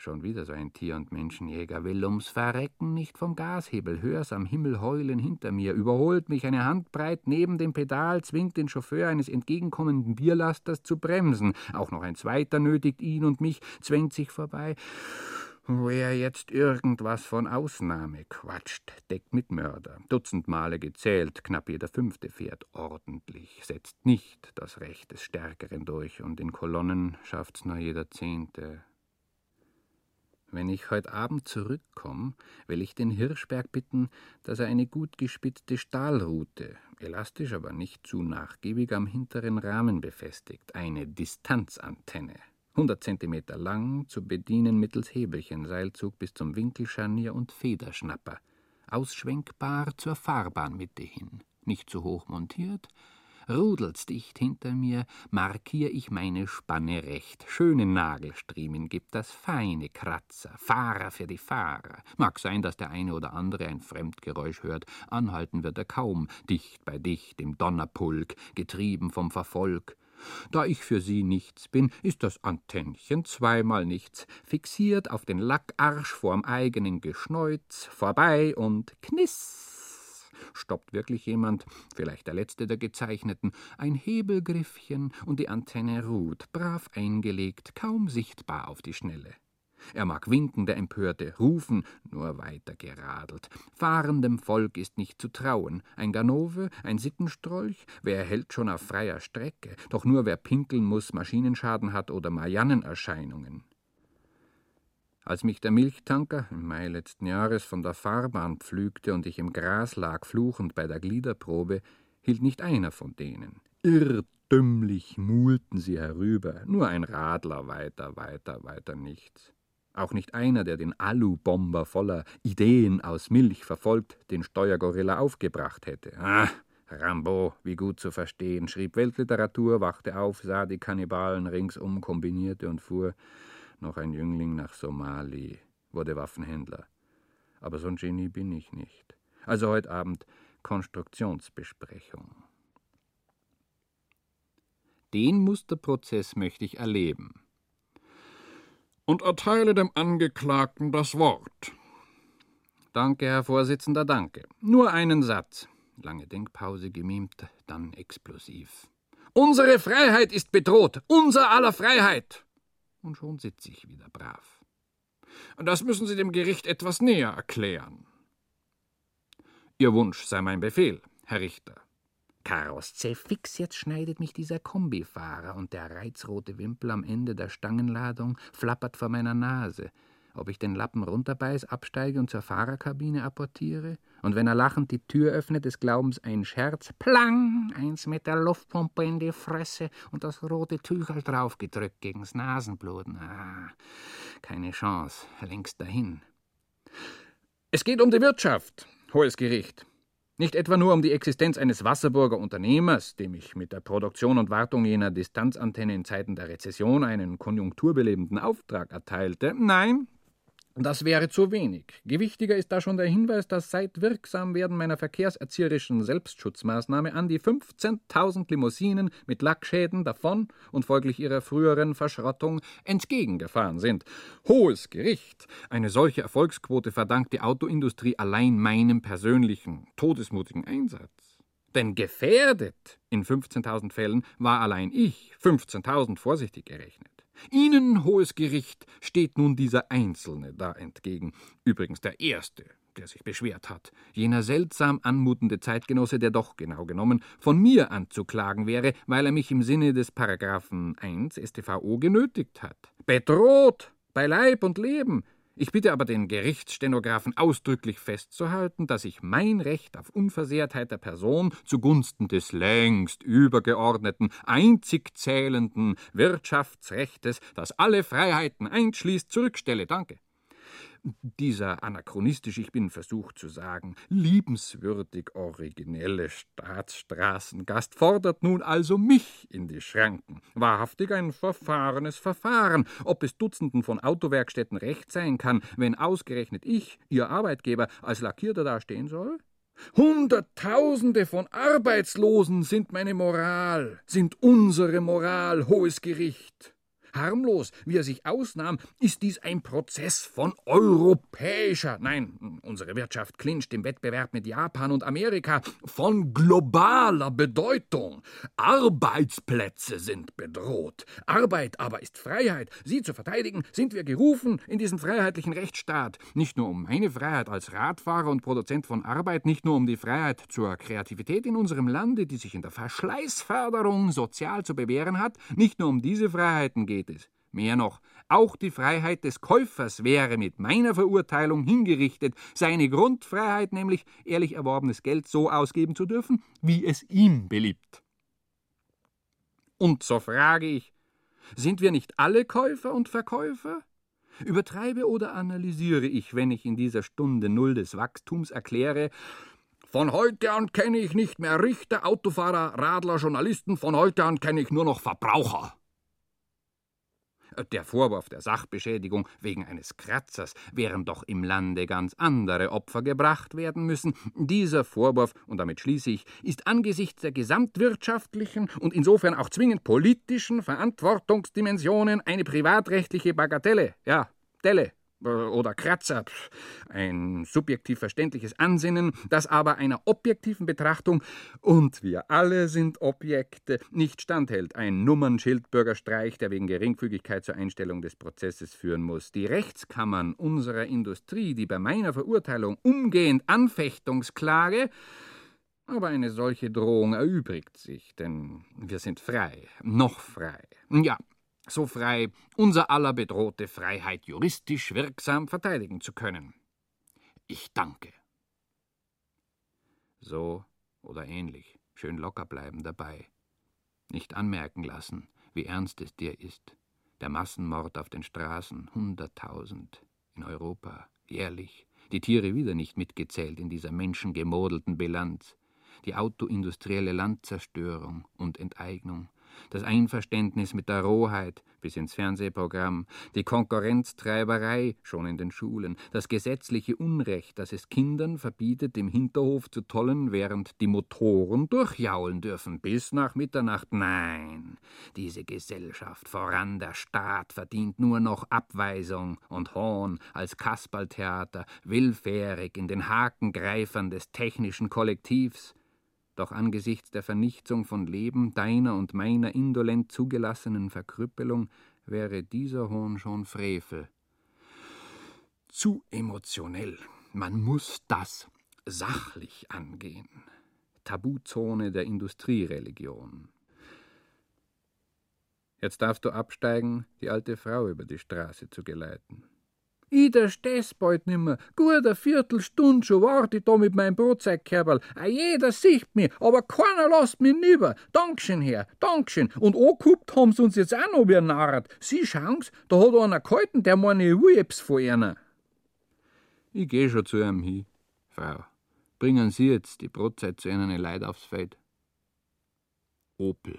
Schon wieder so ein Tier- und Menschenjäger will ums Verrecken nicht vom Gashebel, hör's am Himmel heulen hinter mir, überholt mich eine Handbreit neben dem Pedal, zwingt den Chauffeur eines entgegenkommenden Bierlasters zu bremsen. Auch noch ein zweiter nötigt ihn und mich, zwängt sich vorbei. Wer jetzt irgendwas von Ausnahme quatscht, deckt mit Mörder. Dutzend Male gezählt, knapp jeder Fünfte fährt ordentlich, setzt nicht das Recht des Stärkeren durch, und in Kolonnen schafft's nur jeder Zehnte. Wenn ich heute Abend zurückkomme, will ich den Hirschberg bitten, dass er eine gut gespitzte Stahlrute, elastisch aber nicht zu nachgiebig, am hinteren Rahmen befestigt, eine Distanzantenne. 100 cm lang, zu bedienen mittels Hebelchen, Seilzug bis zum Winkelscharnier und Federschnapper. Ausschwenkbar zur Fahrbahnmitte hin. Nicht zu hoch montiert, Rudelt's dicht hinter mir, markier ich meine Spanne recht. Schöne Nagelstriemen gibt das feine Kratzer, Fahrer für die Fahrer. Mag sein, dass der eine oder andere ein Fremdgeräusch hört, anhalten wird er kaum, dicht bei dicht im Donnerpulk, getrieben vom Verfolg. Da ich für sie nichts bin, ist das Antennchen zweimal nichts, fixiert auf den Lackarsch vorm eigenen Geschneuz, vorbei und kniss stoppt wirklich jemand, vielleicht der letzte der Gezeichneten, ein Hebelgriffchen und die Antenne ruht, brav eingelegt, kaum sichtbar auf die Schnelle. Er mag winken, der Empörte, rufen, nur weiter geradelt. Fahrendem Volk ist nicht zu trauen. Ein Ganove, ein Sittenstrolch, wer hält schon auf freier Strecke? Doch nur wer pinkeln muss, Maschinenschaden hat oder Mariannenerscheinungen. Als mich der Milchtanker im Mai letzten Jahres von der Fahrbahn pflügte und ich im Gras lag, fluchend bei der Gliederprobe, hielt nicht einer von denen. Irrtümlich muhlten sie herüber, nur ein Radler weiter, weiter, weiter nichts. Auch nicht einer, der den Alubomber voller Ideen aus Milch verfolgt, den Steuergorilla aufgebracht hätte. Ah, Rambo, wie gut zu verstehen, schrieb Weltliteratur, wachte auf, sah die Kannibalen ringsum, kombinierte und fuhr noch ein Jüngling nach Somali, wurde Waffenhändler. Aber so ein Genie bin ich nicht. Also heute Abend Konstruktionsbesprechung. Den Musterprozess möchte ich erleben. Und erteile dem Angeklagten das Wort. Danke, Herr Vorsitzender, danke. Nur einen Satz. Lange Denkpause gemimt, dann explosiv. Unsere Freiheit ist bedroht, unser aller Freiheit. Und schon sitze ich wieder brav. Das müssen Sie dem Gericht etwas näher erklären. Ihr Wunsch sei mein Befehl, Herr Richter. Karos. Fix, jetzt schneidet mich dieser Kombifahrer und der reizrote Wimpel am Ende der Stangenladung flappert vor meiner Nase ob ich den Lappen runterbeiß, absteige und zur Fahrerkabine apportiere? Und wenn er lachend die Tür öffnet, des Glaubens ein Scherz, plang, eins mit der Luftpumpe in die Fresse und das rote Tüchel draufgedrückt gegen's Nasenbluten. Ah, keine Chance, längst dahin. Es geht um die Wirtschaft, hohes Gericht. Nicht etwa nur um die Existenz eines Wasserburger Unternehmers, dem ich mit der Produktion und Wartung jener Distanzantenne in Zeiten der Rezession einen konjunkturbelebenden Auftrag erteilte. Nein, das wäre zu wenig. Gewichtiger ist da schon der Hinweis, dass seit Wirksamwerden meiner verkehrserzieherischen Selbstschutzmaßnahme an die 15.000 Limousinen mit Lackschäden davon und folglich ihrer früheren Verschrottung entgegengefahren sind. Hohes Gericht! Eine solche Erfolgsquote verdankt die Autoindustrie allein meinem persönlichen, todesmutigen Einsatz. Denn gefährdet in 15.000 Fällen war allein ich, 15.000 vorsichtig gerechnet. Ihnen, hohes Gericht, steht nun dieser Einzelne da entgegen, übrigens der Erste, der sich beschwert hat, jener seltsam anmutende Zeitgenosse, der doch genau genommen von mir anzuklagen wäre, weil er mich im Sinne des Paragraphen 1 StVO genötigt hat. Bedroht, bei Leib und Leben, ich bitte aber den Gerichtsstenographen ausdrücklich festzuhalten, dass ich mein Recht auf Unversehrtheit der Person zugunsten des längst übergeordneten, einzig zählenden Wirtschaftsrechtes, das alle Freiheiten einschließt, zurückstelle. Danke. Dieser anachronistisch, ich bin versucht zu sagen, liebenswürdig originelle Staatsstraßengast fordert nun also mich in die Schranken. Wahrhaftig ein verfahrenes Verfahren. Ob es Dutzenden von Autowerkstätten recht sein kann, wenn ausgerechnet ich, Ihr Arbeitgeber, als Lackierter dastehen soll? Hunderttausende von Arbeitslosen sind meine Moral, sind unsere Moral, hohes Gericht. Harmlos, wie er sich ausnahm, ist dies ein Prozess von europäischer, nein, unsere Wirtschaft clincht im Wettbewerb mit Japan und Amerika, von globaler Bedeutung. Arbeitsplätze sind bedroht. Arbeit aber ist Freiheit. Sie zu verteidigen, sind wir gerufen in diesem freiheitlichen Rechtsstaat. Nicht nur um meine Freiheit als Radfahrer und Produzent von Arbeit, nicht nur um die Freiheit zur Kreativität in unserem Lande, die sich in der Verschleißförderung sozial zu bewähren hat, nicht nur um diese Freiheiten geht geht es. Mehr noch, auch die Freiheit des Käufers wäre mit meiner Verurteilung hingerichtet, seine Grundfreiheit, nämlich ehrlich erworbenes Geld so ausgeben zu dürfen, wie es ihm beliebt. Und so frage ich, sind wir nicht alle Käufer und Verkäufer? Übertreibe oder analysiere ich, wenn ich in dieser Stunde Null des Wachstums erkläre, von heute an kenne ich nicht mehr Richter, Autofahrer, Radler, Journalisten, von heute an kenne ich nur noch Verbraucher. Der Vorwurf der Sachbeschädigung wegen eines Kratzers, während doch im Lande ganz andere Opfer gebracht werden müssen. Dieser Vorwurf, und damit schließe ich, ist angesichts der gesamtwirtschaftlichen und insofern auch zwingend politischen Verantwortungsdimensionen eine privatrechtliche Bagatelle, ja, Delle. Oder Kratzer, ein subjektiv verständliches Ansinnen, das aber einer objektiven Betrachtung, und wir alle sind Objekte, nicht standhält. Ein Nummernschildbürgerstreich, der wegen Geringfügigkeit zur Einstellung des Prozesses führen muss. Die Rechtskammern unserer Industrie, die bei meiner Verurteilung umgehend Anfechtungsklage, aber eine solche Drohung erübrigt sich, denn wir sind frei, noch frei. Ja, so frei, unser aller bedrohte Freiheit juristisch wirksam verteidigen zu können. Ich danke. So oder ähnlich, schön locker bleiben dabei. Nicht anmerken lassen, wie ernst es dir ist. Der Massenmord auf den Straßen, hunderttausend, in Europa, jährlich, die Tiere wieder nicht mitgezählt in dieser menschengemodelten Bilanz, die autoindustrielle Landzerstörung und Enteignung, das Einverständnis mit der Rohheit bis ins Fernsehprogramm, die Konkurrenztreiberei schon in den Schulen, das gesetzliche Unrecht, das es Kindern verbietet, im Hinterhof zu tollen, während die Motoren durchjaulen dürfen bis nach Mitternacht. Nein, diese Gesellschaft, voran der Staat, verdient nur noch Abweisung und Hohn als Kasperltheater, willfährig in den Hakengreifern des technischen Kollektivs. Doch angesichts der Vernichtung von Leben, deiner und meiner indolent zugelassenen Verkrüppelung, wäre dieser Hohn schon Frevel. Zu emotionell. Man muss das sachlich angehen. Tabuzone der Industriereligion. Jetzt darfst du absteigen, die alte Frau über die Straße zu geleiten. I, der steh's bald nimmer. Gut eine Viertelstunde schon wart ich da mit meinem Brotzeugkerberl. A jeder sieht mich, aber keiner lasst mich nüber. Dankeschön, Herr, Dankeschön. Und angeguckt haben sie uns jetzt auch noch wie ein Narrat. Sie schauen's, da hat einer gehalten, der meine Uebs von einer. Ich geh schon zu ihm hin, Frau. Bringen Sie jetzt die Brotzeit zu Ihnen Leid aufs Feld. Opel.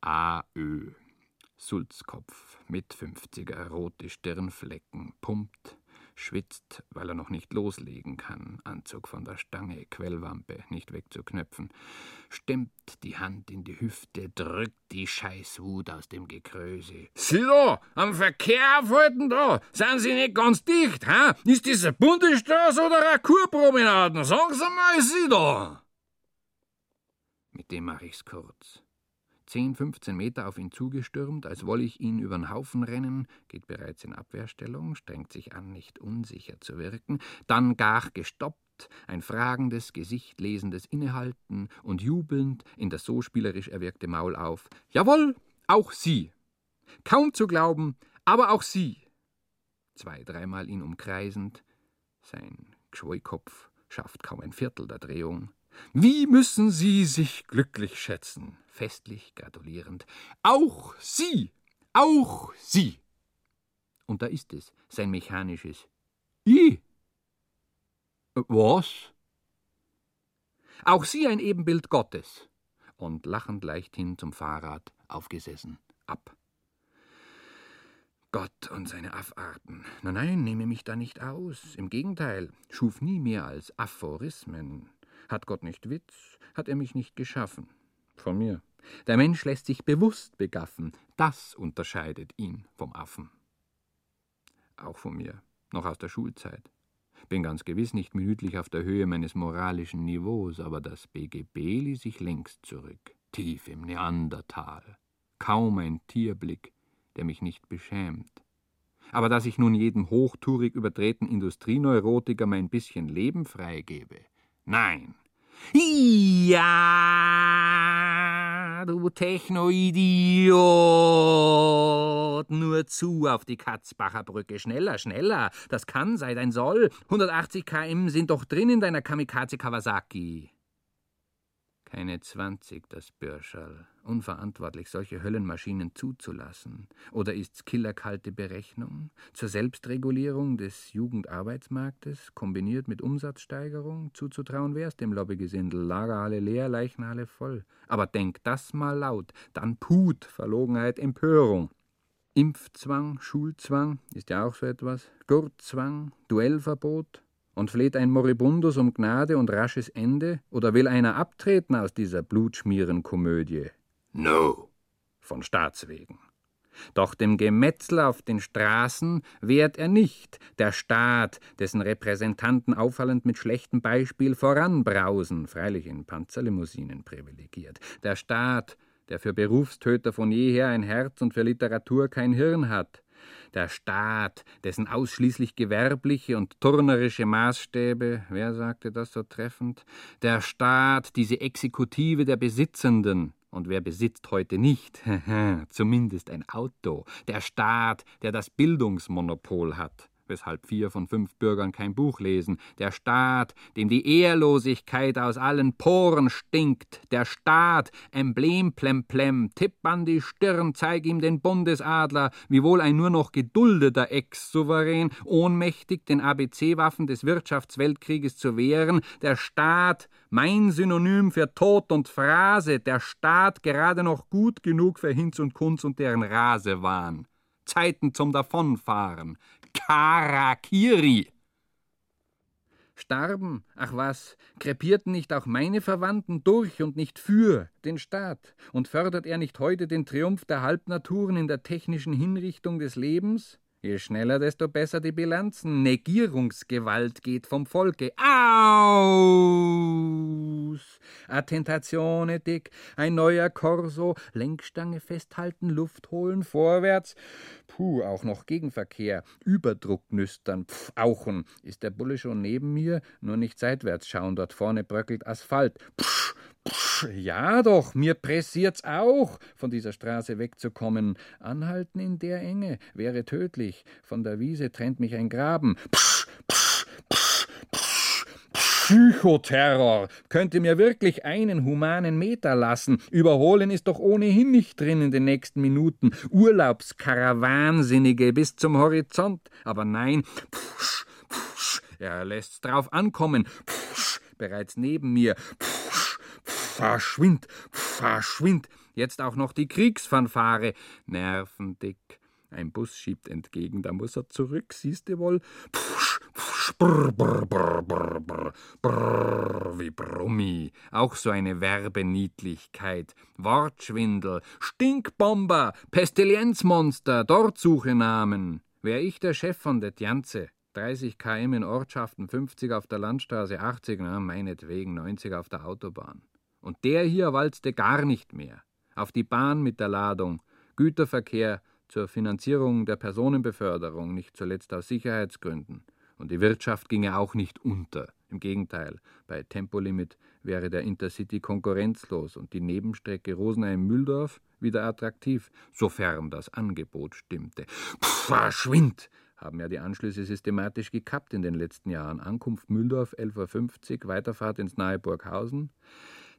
AÖ. Sulzkopf mit 50er, rote Stirnflecken, pumpt, schwitzt, weil er noch nicht loslegen kann, Anzug von der Stange, Quellwampe, nicht wegzuknöpfen, stemmt die Hand in die Hüfte, drückt die Scheißwut aus dem Gekröse. Sie da, am Verkehr aufhalten da, sind Sie nicht ganz dicht, hä? Ist das eine Bundesstraße oder eine Kurpromenade? Sagen Sie mal, Sie da! Mit dem mach ich's kurz. 10, 15 Meter auf ihn zugestürmt, als wolle ich ihn übern Haufen rennen, geht bereits in Abwehrstellung, strengt sich an, nicht unsicher zu wirken, dann gar gestoppt, ein fragendes, Gesicht lesendes Innehalten und jubelnd in das so spielerisch erwirkte Maul auf. Jawohl, auch Sie! Kaum zu glauben, aber auch Sie! Zwei, dreimal ihn umkreisend, sein Gschwoikopf schafft kaum ein Viertel der Drehung. Wie müssen Sie sich glücklich schätzen, festlich gratulierend. Auch Sie, auch Sie. Und da ist es, sein mechanisches I. Was? Auch Sie ein Ebenbild Gottes. Und lachend leichthin zum Fahrrad aufgesessen, ab. Gott und seine Affarten. Nein, nein, nehme mich da nicht aus. Im Gegenteil, schuf nie mehr als Aphorismen. Hat Gott nicht Witz, hat er mich nicht geschaffen. Von mir. Der Mensch lässt sich bewusst begaffen. Das unterscheidet ihn vom Affen. Auch von mir, noch aus der Schulzeit. Bin ganz gewiss nicht minütlich auf der Höhe meines moralischen Niveaus, aber das BGB ließ sich längst zurück, tief im Neandertal. Kaum ein Tierblick, der mich nicht beschämt. Aber dass ich nun jedem hochtourig überdrehten Industrieneurotiker mein bisschen Leben freigebe, nein. Ja, du Techno-Idiot! Nur zu auf die Katzbacher Brücke. Schneller, schneller. Das kann, sei dein Soll. 180 km sind doch drin in deiner Kamikaze Kawasaki. Keine 20, das Bürscherl. Unverantwortlich, solche Höllenmaschinen zuzulassen. Oder ist's killerkalte Berechnung? Zur Selbstregulierung des Jugendarbeitsmarktes, kombiniert mit Umsatzsteigerung? Zuzutrauen wär's dem Lobbygesindel. Lagerhalle leer, Leichenhalle voll. Aber denk das mal laut. Dann Put, Verlogenheit, Empörung. Impfzwang, Schulzwang, ist ja auch so etwas. Gurtzwang, Duellverbot, und fleht ein Moribundus um Gnade und rasches Ende? Oder will einer abtreten aus dieser Blutschmierenkomödie? No, von Staatswegen. Doch dem Gemetzel auf den Straßen wehrt er nicht, der Staat, dessen Repräsentanten auffallend mit schlechtem Beispiel voranbrausen, freilich in Panzerlimousinen privilegiert. Der Staat, der für Berufstöter von jeher ein Herz und für Literatur kein Hirn hat, der Staat, dessen ausschließlich gewerbliche und turnerische Maßstäbe, wer sagte das so treffend? Der Staat, diese Exekutive der Besitzenden, und wer besitzt heute nicht? Zumindest ein Auto. Der Staat, der das Bildungsmonopol hat weshalb vier von fünf Bürgern kein Buch lesen, der Staat, dem die Ehrlosigkeit aus allen Poren stinkt, der Staat, Emblem plemplem, tipp an die Stirn, zeig ihm den Bundesadler, wiewohl ein nur noch geduldeter Ex-Souverän, ohnmächtig den ABC-Waffen des Wirtschaftsweltkrieges zu wehren, der Staat, mein Synonym für Tod und Phrase, der Staat gerade noch gut genug für Hinz und Kunz und deren Rasewahn. Zeiten zum Davonfahren, Karakiri. Starben, ach was, krepierten nicht auch meine Verwandten durch und nicht für den Staat? Und fördert er nicht heute den Triumph der Halbnaturen in der technischen Hinrichtung des Lebens? Je schneller, desto besser die Bilanzen. Negierungsgewalt geht vom Volke aus. Attentatione dick, ein neuer Corso, Lenkstange festhalten, Luft holen, vorwärts. Puh, auch noch Gegenverkehr, Überdruck nüstern, pf, auchen. Ist der Bulle schon neben mir? Nur nicht seitwärts schauen, dort vorne bröckelt Asphalt. Psch, psch, ja doch, mir pressiert's auch, von dieser Straße wegzukommen. Anhalten in der Enge wäre tödlich. Von der Wiese trennt mich ein Graben. Psch, psch, psch. Psychoterror könnte mir wirklich einen humanen Meter lassen. Überholen ist doch ohnehin nicht drin in den nächsten Minuten. Urlaubskarawansinnige bis zum Horizont. Aber nein, pfusch, pfusch, er lässt's drauf ankommen. Pfusch, bereits neben mir. Pfusch, verschwind, verschwind. Jetzt auch noch die Kriegsfanfare. Nervendick. Ein Bus schiebt entgegen, da muss er zurück, siehste wohl. Pfusch, pfusch, brr, brr, brr, brr, brr, wie Brummi. Auch so eine Werbeniedlichkeit. Wortschwindel, Stinkbomber, Pestilienzmonster, dort suche Namen. Wär ich der Chef von det Janze, 30 km in Ortschaften, 50 auf der Landstraße, 80, na, meinetwegen 90 auf der Autobahn. Und der hier walzte gar nicht mehr. Auf die Bahn mit der Ladung, Güterverkehr, zur Finanzierung der Personenbeförderung, nicht zuletzt aus Sicherheitsgründen. Und die Wirtschaft ginge auch nicht unter. Im Gegenteil, bei Tempolimit wäre der Intercity konkurrenzlos und die Nebenstrecke Rosenheim-Mühldorf wieder attraktiv, sofern das Angebot stimmte. Pff, verschwind! Haben ja die Anschlüsse systematisch gekappt in den letzten Jahren. Ankunft Mühldorf 11.50 Uhr, Weiterfahrt ins nahe Burghausen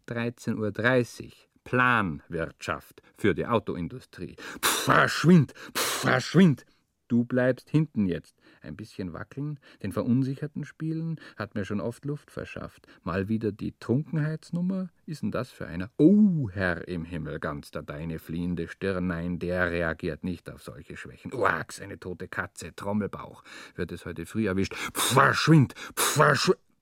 13.30 Uhr. Planwirtschaft für die Autoindustrie. Pff, verschwind, pff, verschwind. Du bleibst hinten jetzt. Ein bisschen wackeln, den Verunsicherten spielen, hat mir schon oft Luft verschafft. Mal wieder die Trunkenheitsnummer? Ist denn das für einer? Oh, Herr im Himmel, ganz da deine fliehende Stirn. Nein, der reagiert nicht auf solche Schwächen. Uax, eine tote Katze, Trommelbauch. Wird es heute früh erwischt. Verschwind, verschwind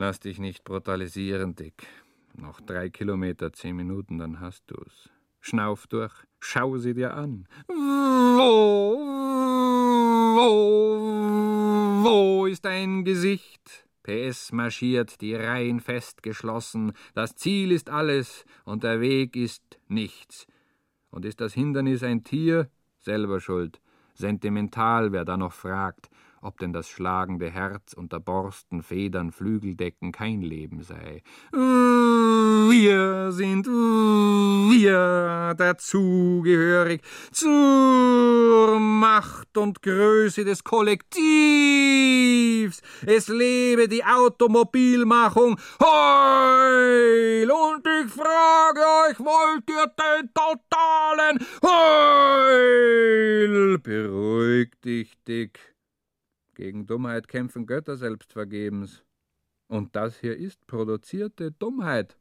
Lass dich nicht brutalisieren, Dick. Noch drei Kilometer, zehn Minuten, dann hast du's. Schnauf durch, schau sie dir an. Wo, wo, wo ist dein Gesicht? PS marschiert, die Reihen festgeschlossen. Das Ziel ist alles und der Weg ist nichts. Und ist das Hindernis ein Tier? Selber schuld. Sentimental, wer da noch fragt ob denn das schlagende Herz unter Borsten, Federn, Flügeldecken kein Leben sei. Wir sind wir dazugehörig zur Macht und Größe des Kollektivs. Es lebe die Automobilmachung. Heul! Und ich frage euch, wollt ihr den totalen Heul? Beruhig dich, Dick. Gegen Dummheit kämpfen Götter selbst vergebens. Und das hier ist produzierte Dummheit.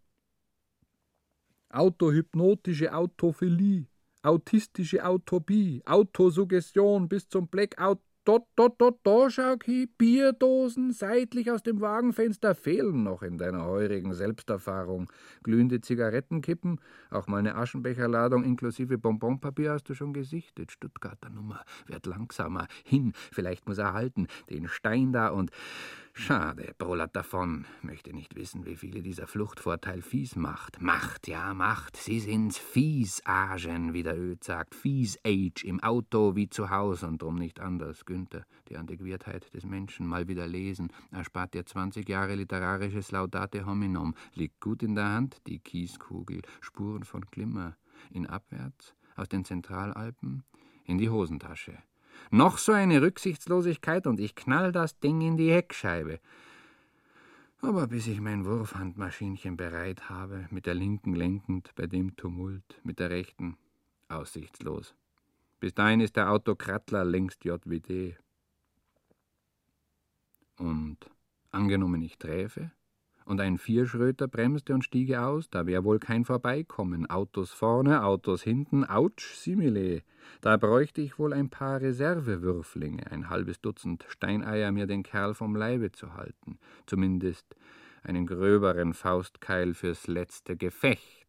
Autohypnotische Autophilie, autistische Autopie, Autosuggestion bis zum Blackout Dort, dort, dort, da, schau Bierdosen seitlich aus dem Wagenfenster fehlen noch in deiner heurigen Selbsterfahrung. Glühende Zigarettenkippen, auch mal eine Aschenbecherladung inklusive Bonbonpapier hast du schon gesichtet. Stuttgarter Nummer, werd langsamer. Hin, vielleicht muss er halten. Den Stein da und Schade, Brolat davon. Möchte nicht wissen, wie viele dieser Fluchtvorteil fies macht. Macht, ja, Macht. Sie sind's Fies-Agen, wie der Öd sagt. Fies-Age im Auto wie zu Hause und drum nicht anders. Günther, die Antiquiertheit des Menschen mal wieder lesen. Erspart dir 20 Jahre literarisches Laudate hominum. Liegt gut in der Hand, die Kieskugel. Spuren von Glimmer. In abwärts, aus den Zentralalpen, in die Hosentasche. Noch so eine Rücksichtslosigkeit und ich knall das Ding in die Heckscheibe. Aber bis ich mein Wurfhandmaschinchen bereit habe, mit der linken lenkend bei dem Tumult, mit der rechten aussichtslos. Bis dahin ist der Autokrattler längst JWD. Und angenommen ich träfe und ein Vierschröter bremste und stiege aus, da wär wohl kein Vorbeikommen. Autos vorne, Autos hinten, ouch, simile. Da bräuchte ich wohl ein paar Reservewürflinge, ein halbes Dutzend Steineier, mir den Kerl vom Leibe zu halten. Zumindest einen gröberen Faustkeil fürs letzte Gefecht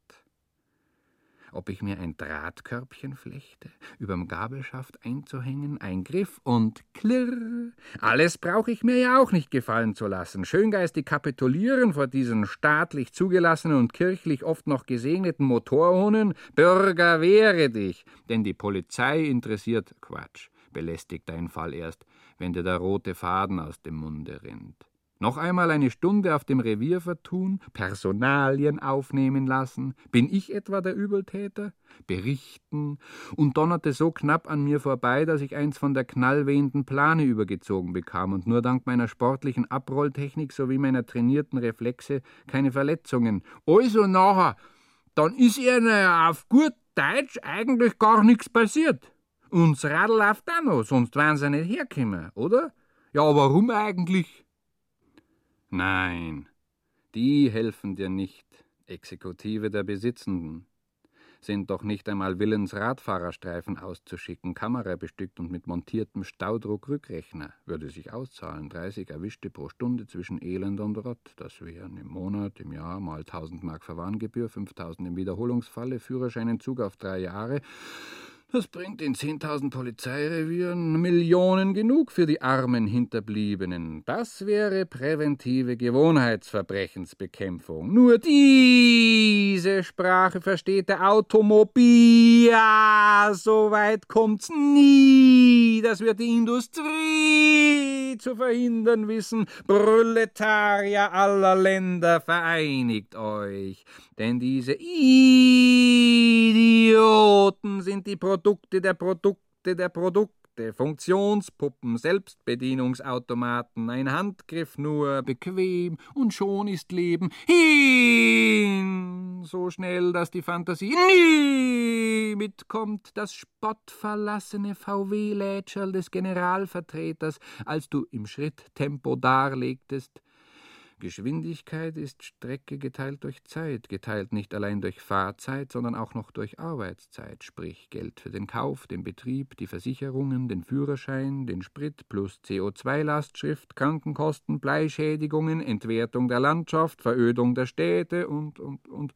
ob ich mir ein Drahtkörbchen flechte, überm Gabelschaft einzuhängen, ein Griff und klirr. Alles brauche ich mir ja auch nicht gefallen zu lassen. Schöngeistig kapitulieren vor diesen staatlich zugelassenen und kirchlich oft noch gesegneten Motorhunden. Bürger, wehre dich! Denn die Polizei interessiert Quatsch. Belästigt dein Fall erst, wenn dir der rote Faden aus dem Munde rinnt. Noch einmal eine Stunde auf dem Revier vertun, Personalien aufnehmen lassen. Bin ich etwa der Übeltäter? Berichten und donnerte so knapp an mir vorbei, dass ich eins von der knallwehenden Plane übergezogen bekam und nur dank meiner sportlichen Abrolltechnik sowie meiner trainierten Reflexe keine Verletzungen. Also nachher, dann ist ihr auf gut Deutsch eigentlich gar nichts passiert. Uns Radl läuft auch noch, sonst wären sie nicht hergekommen, oder? Ja, warum eigentlich? Nein, die helfen dir nicht, Exekutive der Besitzenden. Sind doch nicht einmal willens, Radfahrerstreifen auszuschicken, Kamera bestückt und mit montiertem Staudruckrückrechner. Würde sich auszahlen, 30 erwischte pro Stunde zwischen Elend und Rott. Das wären im Monat, im Jahr mal 1000 Mark Verwarngebühr, 5000 im Wiederholungsfalle, Führerscheinentzug auf drei Jahre das bringt in 10.000 Polizeirevieren Millionen genug für die armen Hinterbliebenen. Das wäre präventive Gewohnheitsverbrechensbekämpfung. Nur diese Sprache versteht der Automobil. So weit kommt's nie. Das wird die Industrie zu verhindern wissen. Proletarier aller Länder, vereinigt euch. Denn diese Idioten sind die Produkte der Produkte der Produkte. Funktionspuppen, Selbstbedienungsautomaten, ein Handgriff nur, bequem, und schon ist Leben hin, so schnell, dass die Fantasie nie mitkommt, das spottverlassene VW-Lätscherl des Generalvertreters, als du im Schritttempo darlegtest, Geschwindigkeit ist Strecke geteilt durch Zeit, geteilt nicht allein durch Fahrzeit, sondern auch noch durch Arbeitszeit, sprich Geld für den Kauf, den Betrieb, die Versicherungen, den Führerschein, den Sprit plus CO2-Lastschrift, Krankenkosten, Bleischädigungen, Entwertung der Landschaft, Verödung der Städte und, und, und.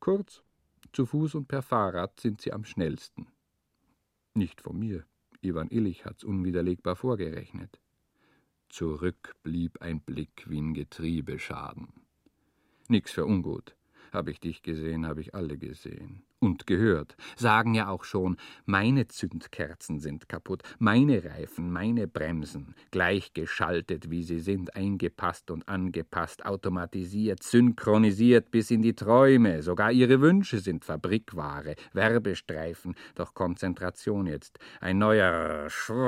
Kurz, zu Fuß und per Fahrrad sind sie am schnellsten. Nicht von mir. Ivan Illich hat's unwiderlegbar vorgerechnet. Zurück blieb ein Blick wie'n Getriebeschaden. Nix für ungut. Hab ich dich gesehen, hab ich alle gesehen und gehört. Sagen ja auch schon, meine Zündkerzen sind kaputt, meine Reifen, meine Bremsen, gleichgeschaltet wie sie sind, eingepasst und angepasst, automatisiert, synchronisiert bis in die Träume, sogar ihre Wünsche sind Fabrikware, Werbestreifen, doch Konzentration jetzt, ein neuer Schwarm,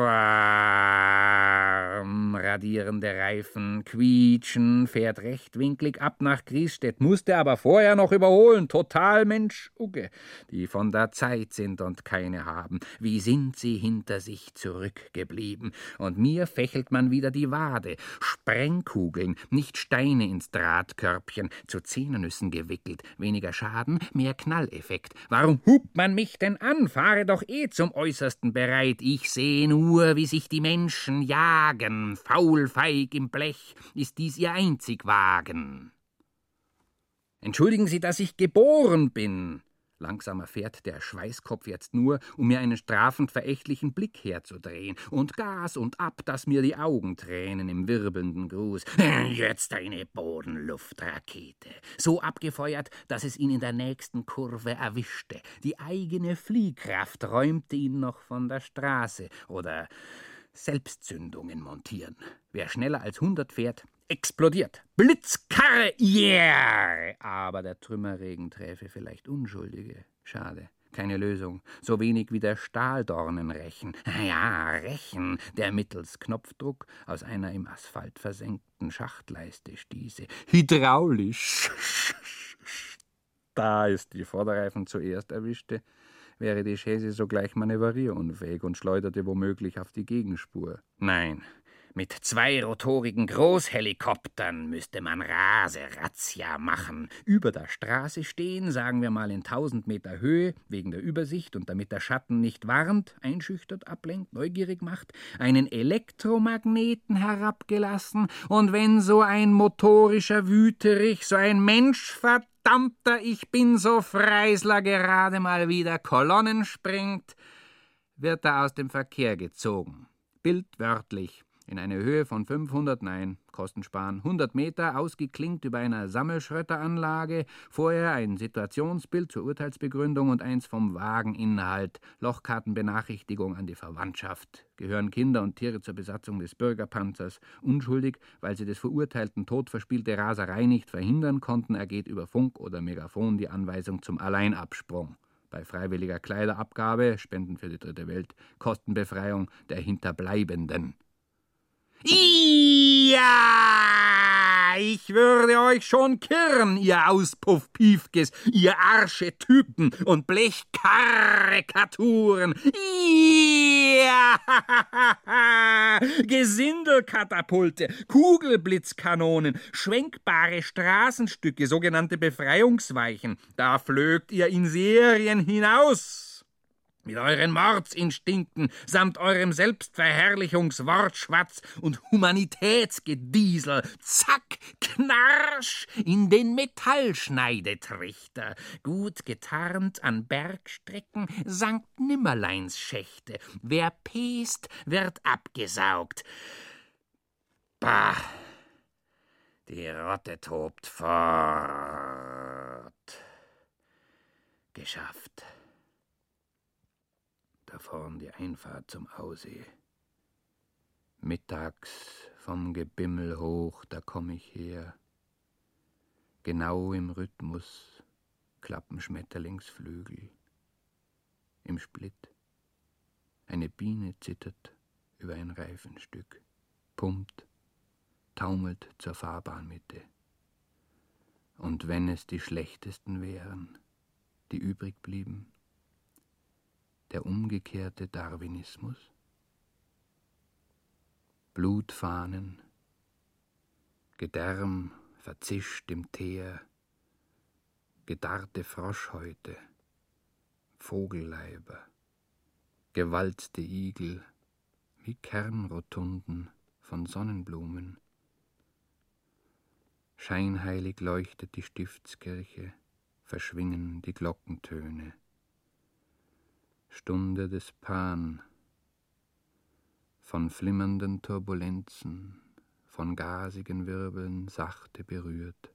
radierende Reifen, quietschen, fährt rechtwinklig ab nach Griesstedt, musste aber vorher noch überholen, total Mensch Ugge die von der Zeit sind und keine haben. Wie sind sie hinter sich zurückgeblieben? Und mir fächelt man wieder die Wade. Sprengkugeln, nicht Steine ins Drahtkörbchen, zu Zehnernüssen gewickelt. Weniger Schaden, mehr Knalleffekt. Warum hupt man mich denn an? Fahre doch eh zum Äußersten bereit. Ich sehe nur, wie sich die Menschen jagen. Faulfeig im Blech ist dies ihr einzig Wagen. Entschuldigen Sie, dass ich geboren bin. Langsam erfährt der Schweißkopf jetzt nur, um mir einen strafend verächtlichen Blick herzudrehen. Und Gas und ab, dass mir die Augen tränen im wirbelnden Gruß. Jetzt eine Bodenluftrakete. So abgefeuert, dass es ihn in der nächsten Kurve erwischte. Die eigene Fliehkraft räumte ihn noch von der Straße. Oder Selbstzündungen montieren. Wer schneller als hundert fährt, explodiert. Blitzkarre, yeah! Aber der Trümmerregen träfe vielleicht Unschuldige. Schade. Keine Lösung. So wenig wie der Stahldornenrechen. Ja, Rechen, der mittels Knopfdruck aus einer im Asphalt versenkten Schachtleiste stieße. Hydraulisch. Da ist die Vorderreifen zuerst erwischte, wäre die Chaise sogleich manövrierunfähig und schleuderte womöglich auf die Gegenspur. Nein, Mit zweirotorigen Großhelikoptern müsste man Raserazzia machen. Über der Straße stehen, sagen wir mal in tausend Meter Höhe, wegen der Übersicht und damit der Schatten nicht warnt, einschüchtert, ablenkt, neugierig macht, einen Elektromagneten herabgelassen, und wenn so ein motorischer Wüterich, so ein Mensch verdammter, ich bin so Freisler gerade mal wieder Kolonnen springt, wird er aus dem Verkehr gezogen. Bildwörtlich in eine Höhe von 500, nein, Kosten sparen, 100 Meter, ausgeklinkt über einer Sammelschrötteranlage, vorher ein Situationsbild zur Urteilsbegründung und eins vom Wageninhalt, Lochkartenbenachrichtigung an die Verwandtschaft. Gehören Kinder und Tiere zur Besatzung des Bürgerpanzers. Unschuldig, weil sie des Verurteilten todverspielte Raserei nicht verhindern konnten, ergeht über Funk oder Megafon die Anweisung zum Alleinabsprung bei freiwilliger Kleiderabgabe, Spenden für die dritte Welt, Kostenbefreiung der Hinterbleibenden. Ja, ich würde euch schon kirren, ihr Auspuffpiefkes, ihr Arschetypen und Blechkarikaturen. Ja, Gesindelkatapulte, Kugelblitzkanonen, schwenkbare Straßenstücke, sogenannte Befreiungsweichen. Da flögt ihr in Serien hinaus mit euren Mordsinstinkten samt eurem Selbstverherrlichungswortschwatz und Humanitätsgediesel, zack, knarsch, in den Metallschneidetrichter, gut getarnt an Bergstrecken Sankt Nimmerleins Schächte. Wer pest, wird abgesaugt. Bah, die Rotte tobt fort. Geschafft da vorn die Einfahrt zum Aussee. Mittags vom Gebimmel hoch, da komm ich her. Genau im Rhythmus klappen Schmetterlingsflügel. Im Split eine Biene zittert über ein Reifenstück, pumpt, taumelt zur Fahrbahnmitte. Und wenn es die schlechtesten wären, die übrig blieben, der umgekehrte Darwinismus? Blutfahnen, Gedärm verzischt im Teer, gedarrte Froschhäute, Vogelleiber, gewalzte Igel, wie Kernrotunden von Sonnenblumen. Scheinheilig leuchtet die Stiftskirche, verschwingen die Glockentöne. Stunde des Pan, von flimmernden Turbulenzen, von gasigen Wirbeln sachte berührt,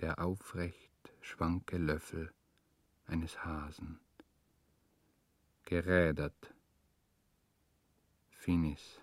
der aufrecht schwanke Löffel eines Hasen. Gerädert. Finis.